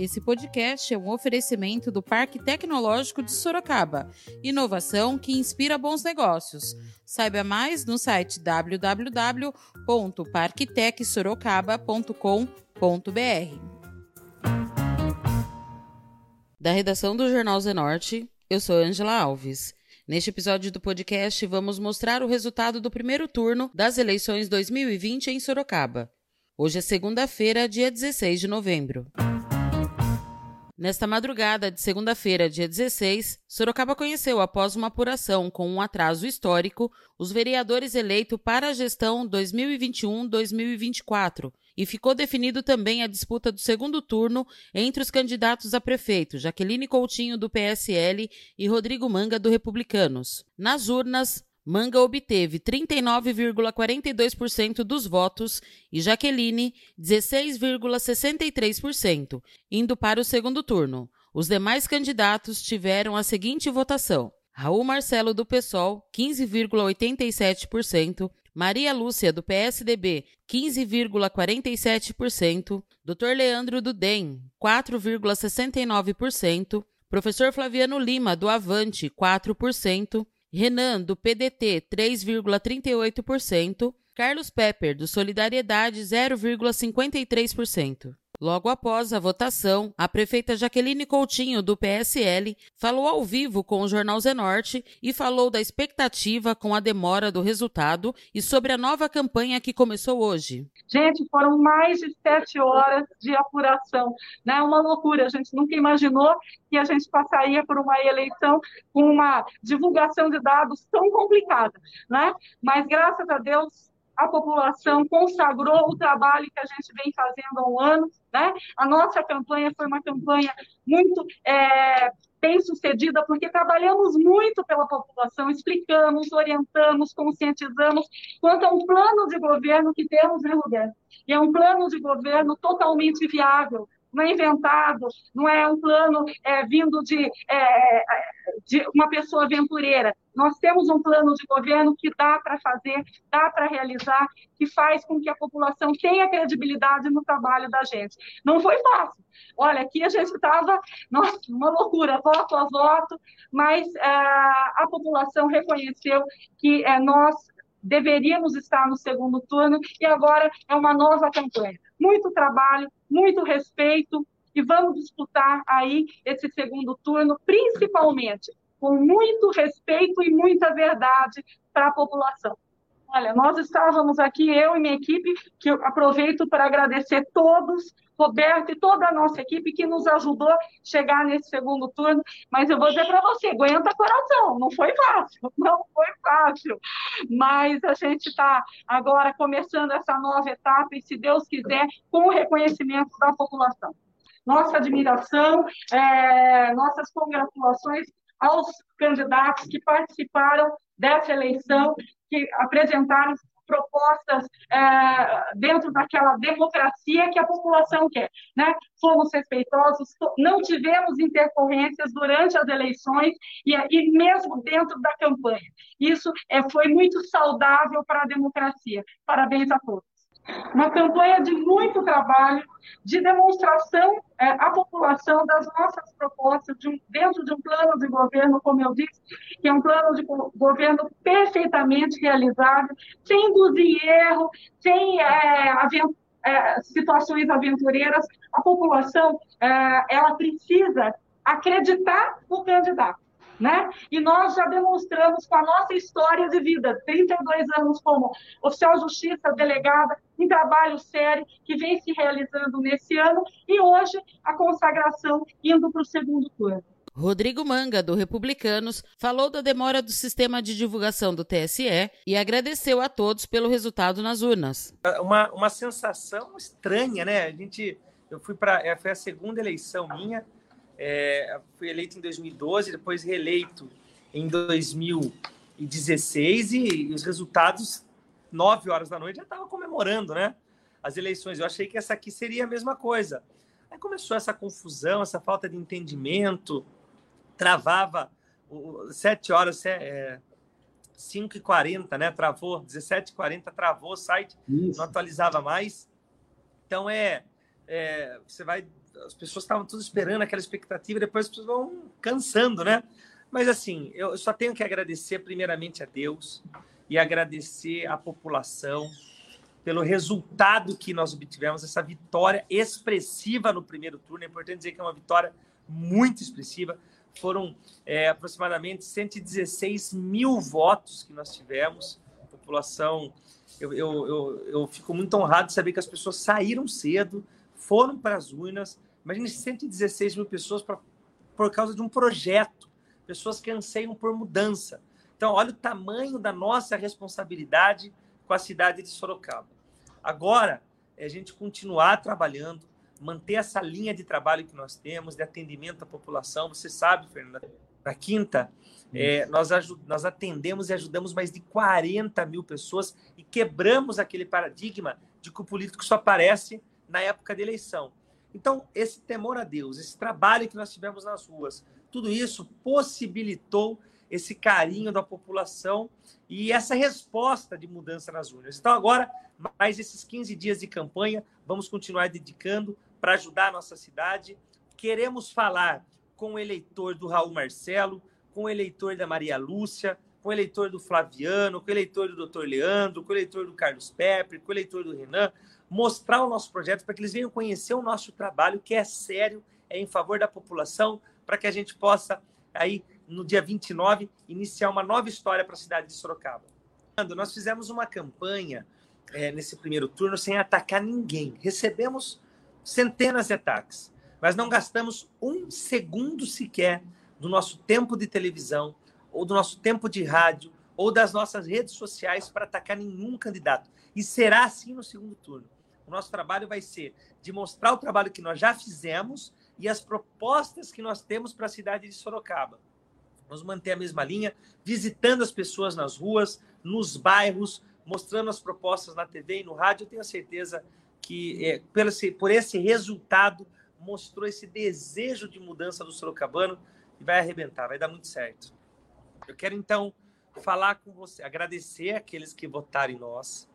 Esse podcast é um oferecimento do Parque Tecnológico de Sorocaba. Inovação que inspira bons negócios. Saiba mais no site www.parktecsorocaba.com.br. Da redação do Jornal Zenorte, eu sou Angela Alves. Neste episódio do podcast, vamos mostrar o resultado do primeiro turno das eleições 2020 em Sorocaba. Hoje é segunda-feira, dia 16 de novembro. Nesta madrugada de segunda-feira, dia 16, Sorocaba conheceu, após uma apuração com um atraso histórico, os vereadores eleitos para a gestão 2021-2024 e ficou definido também a disputa do segundo turno entre os candidatos a prefeito Jaqueline Coutinho, do PSL, e Rodrigo Manga, do Republicanos. Nas urnas, Manga obteve 39,42% dos votos e Jaqueline 16,63%, indo para o segundo turno. Os demais candidatos tiveram a seguinte votação: Raul Marcelo do PSOL 15,87%, Maria Lúcia do PSDB 15,47%, Dr. Leandro do DEM 4,69%, Professor Flaviano Lima do Avante 4%, Renan, do PDT, 3,38%, Carlos Pepper, do Solidariedade, 0,53%. Logo após a votação, a prefeita Jaqueline Coutinho, do PSL, falou ao vivo com o Jornal Zenorte e falou da expectativa com a demora do resultado e sobre a nova campanha que começou hoje. Gente, foram mais de sete horas de apuração, né? Uma loucura. A gente nunca imaginou que a gente passaria por uma eleição com uma divulgação de dados tão complicada, né? Mas graças a Deus a população consagrou o trabalho que a gente vem fazendo há um ano. Né? A nossa campanha foi uma campanha muito é, bem sucedida, porque trabalhamos muito pela população, explicamos, orientamos, conscientizamos quanto a um plano de governo que temos, né, Roberto? E é um plano de governo totalmente viável, não é inventado, não é um plano é, vindo de, é, de uma pessoa aventureira. Nós temos um plano de governo que dá para fazer, dá para realizar, que faz com que a população tenha credibilidade no trabalho da gente. Não foi fácil. Olha, aqui a gente estava, nossa, uma loucura, voto a voto, mas é, a população reconheceu que é, nós deveríamos estar no segundo turno e agora é uma nova campanha. Muito trabalho, muito respeito e vamos disputar aí esse segundo turno, principalmente com muito respeito e muita verdade para a população. Olha, nós estávamos aqui, eu e minha equipe, que eu aproveito para agradecer todos, Roberto e toda a nossa equipe que nos ajudou a chegar nesse segundo turno. Mas eu vou dizer para você, aguenta coração, não foi fácil, não foi fácil. Mas a gente está agora começando essa nova etapa e, se Deus quiser, com o reconhecimento da população. Nossa admiração, é, nossas congratulações aos candidatos que participaram dessa eleição, que apresentaram propostas é, dentro daquela democracia que a população quer. Né? Fomos respeitosos, não tivemos intercorrências durante as eleições e, e mesmo dentro da campanha. Isso é, foi muito saudável para a democracia. Parabéns a todos. Uma campanha de muito trabalho, de demonstração é, à população das nossas propostas de um, dentro de um plano de governo, como eu disse, que é um plano de governo perfeitamente realizável, sem induzir erro, sem é, é, situações aventureiras. A população é, ela precisa acreditar no candidato né? E nós já demonstramos com a nossa história de vida, 32 anos como oficial de justiça, delegada, um trabalho sério que vem se realizando nesse ano e hoje a consagração indo para o segundo turno. Rodrigo Manga, do Republicanos, falou da demora do sistema de divulgação do TSE e agradeceu a todos pelo resultado nas urnas. Uma, uma sensação estranha, né? A gente, eu fui para, é, foi a segunda eleição minha, é, fui eleito em 2012, depois reeleito em 2016 e, e os resultados, 9 horas da noite, já estava comemorando, né? As eleições. Eu achei que essa aqui seria a mesma coisa. Aí começou essa confusão, essa falta de entendimento, travava o, 7 horas, é, 5h40, né? Travou, 17h40 travou o site, Isso. não atualizava mais. Então é, é, você vai as pessoas estavam todas esperando aquela expectativa, depois as pessoas vão cansando, né? Mas assim, eu só tenho que agradecer primeiramente a Deus e agradecer à população pelo resultado que nós obtivemos, essa vitória expressiva no primeiro turno. É importante dizer que é uma vitória muito expressiva. Foram é, aproximadamente 116 mil votos que nós tivemos. População, eu, eu, eu, eu fico muito honrado de saber que as pessoas saíram cedo, foram para as urnas. Imagine 116 mil pessoas pra, por causa de um projeto, pessoas que anseiam por mudança. Então, olha o tamanho da nossa responsabilidade com a cidade de Sorocaba. Agora, é a gente continuar trabalhando, manter essa linha de trabalho que nós temos, de atendimento à população. Você sabe, Fernanda, na quinta, é, nós, nós atendemos e ajudamos mais de 40 mil pessoas e quebramos aquele paradigma de que o político só aparece na época de eleição. Então, esse temor a Deus, esse trabalho que nós tivemos nas ruas, tudo isso possibilitou esse carinho da população e essa resposta de mudança nas urnas. Então, agora, mais esses 15 dias de campanha, vamos continuar dedicando para ajudar a nossa cidade. Queremos falar com o eleitor do Raul Marcelo, com o eleitor da Maria Lúcia, com o eleitor do Flaviano, com o eleitor do Dr. Leandro, com o eleitor do Carlos Pepe, com o eleitor do Renan, mostrar o nosso projeto para que eles venham conhecer o nosso trabalho, que é sério, é em favor da população, para que a gente possa aí no dia 29, iniciar uma nova história para a cidade de Sorocaba. Nós fizemos uma campanha é, nesse primeiro turno sem atacar ninguém. Recebemos centenas de ataques, mas não gastamos um segundo sequer do nosso tempo de televisão, ou do nosso tempo de rádio, ou das nossas redes sociais para atacar nenhum candidato. E será assim no segundo turno. O nosso trabalho vai ser de mostrar o trabalho que nós já fizemos e as propostas que nós temos para a cidade de Sorocaba. Vamos manter a mesma linha, visitando as pessoas nas ruas, nos bairros, mostrando as propostas na TV e no rádio. Eu tenho certeza que, é, por esse resultado, mostrou esse desejo de mudança do Sorocabano e vai arrebentar, vai dar muito certo. Eu quero, então, falar com você, agradecer aqueles que votaram em nós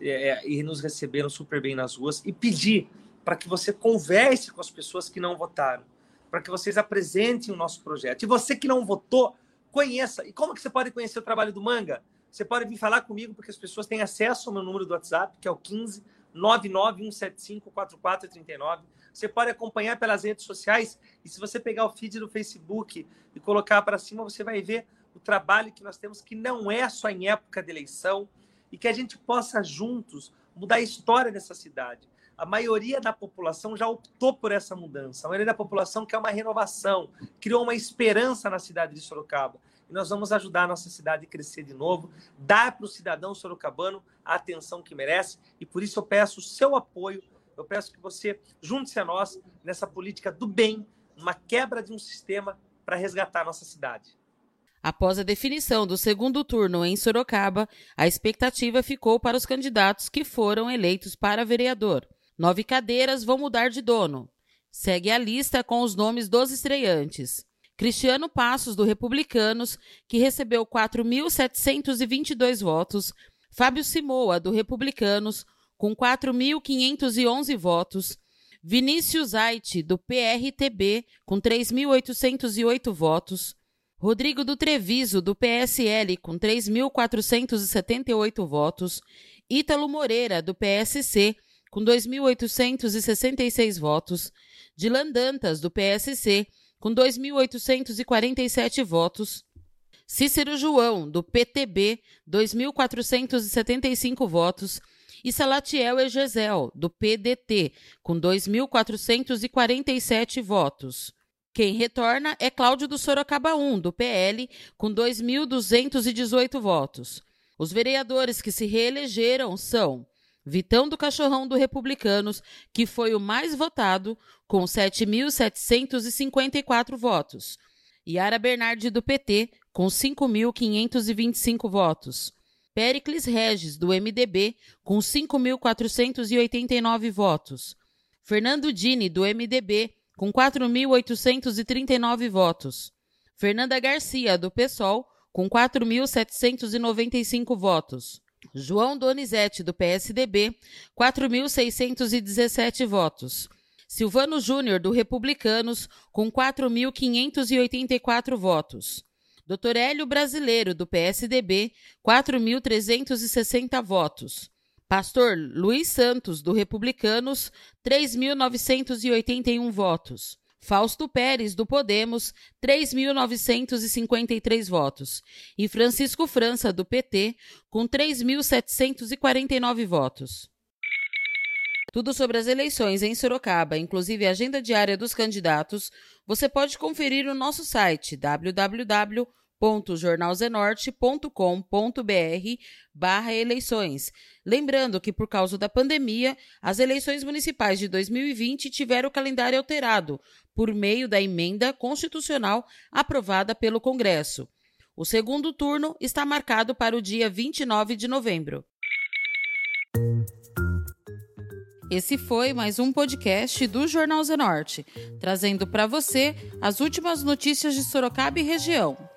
é, é e nos receberam super bem nas ruas e pedir para que você converse com as pessoas que não votaram para que vocês apresentem o nosso projeto. E você que não votou, conheça. E como que você pode conhecer o trabalho do Manga? Você pode vir falar comigo, porque as pessoas têm acesso ao meu número do WhatsApp, que é o 15 99175 4439. Você pode acompanhar pelas redes sociais e se você pegar o feed do Facebook e colocar para cima, você vai ver o trabalho que nós temos, que não é só em época de eleição, e que a gente possa juntos mudar a história dessa cidade a maioria da população já optou por essa mudança. A maioria da população quer uma renovação, criou uma esperança na cidade de Sorocaba. E nós vamos ajudar a nossa cidade a crescer de novo, dar para o cidadão sorocabano a atenção que merece. E por isso eu peço o seu apoio, eu peço que você junte-se a nós nessa política do bem, uma quebra de um sistema para resgatar a nossa cidade. Após a definição do segundo turno em Sorocaba, a expectativa ficou para os candidatos que foram eleitos para vereador. Nove cadeiras vão mudar de dono. Segue a lista com os nomes dos estreantes. Cristiano Passos, do Republicanos, que recebeu 4.722 votos. Fábio Simoa, do Republicanos, com 4.511 votos. Vinícius Aite, do PRTB, com 3.808 votos. Rodrigo do Treviso, do PSL, com 3.478 votos. Ítalo Moreira, do PSC, com 2.866 votos, Dilan Dantas, do PSC, com 2.847 votos, Cícero João, do PTB, 2.475 votos, e Salatiel Egezel, do PDT, com 2.447 votos. Quem retorna é Cláudio do Sorocaba 1, do PL, com 2.218 votos. Os vereadores que se reelegeram são Vitão do Cachorrão do Republicanos, que foi o mais votado, com 7.754 votos. Yara Bernardi do PT, com 5.525 votos. Pericles Regis, do MDB, com 5.489 votos. Fernando Dini, do MDB, com 4.839 votos. Fernanda Garcia, do PSOL, com 4.795 votos. João Donizete, do PSDB, 4.617 votos. Silvano Júnior, do Republicanos, com 4.584 votos. Dr. Hélio Brasileiro, do PSDB, 4.360 votos. Pastor Luiz Santos, do Republicanos, 3.981 votos. Fausto Pérez, do Podemos, 3.953 votos. E Francisco França, do PT, com 3.749 votos. Tudo sobre as eleições em Sorocaba, inclusive a agenda diária dos candidatos, você pode conferir no nosso site www.jornalzenorte.com.br barra eleições. Lembrando que, por causa da pandemia, as eleições municipais de 2020 tiveram o calendário alterado por meio da emenda constitucional aprovada pelo Congresso. O segundo turno está marcado para o dia 29 de novembro. Esse foi mais um podcast do Jornal Zenorte, trazendo para você as últimas notícias de Sorocaba e região.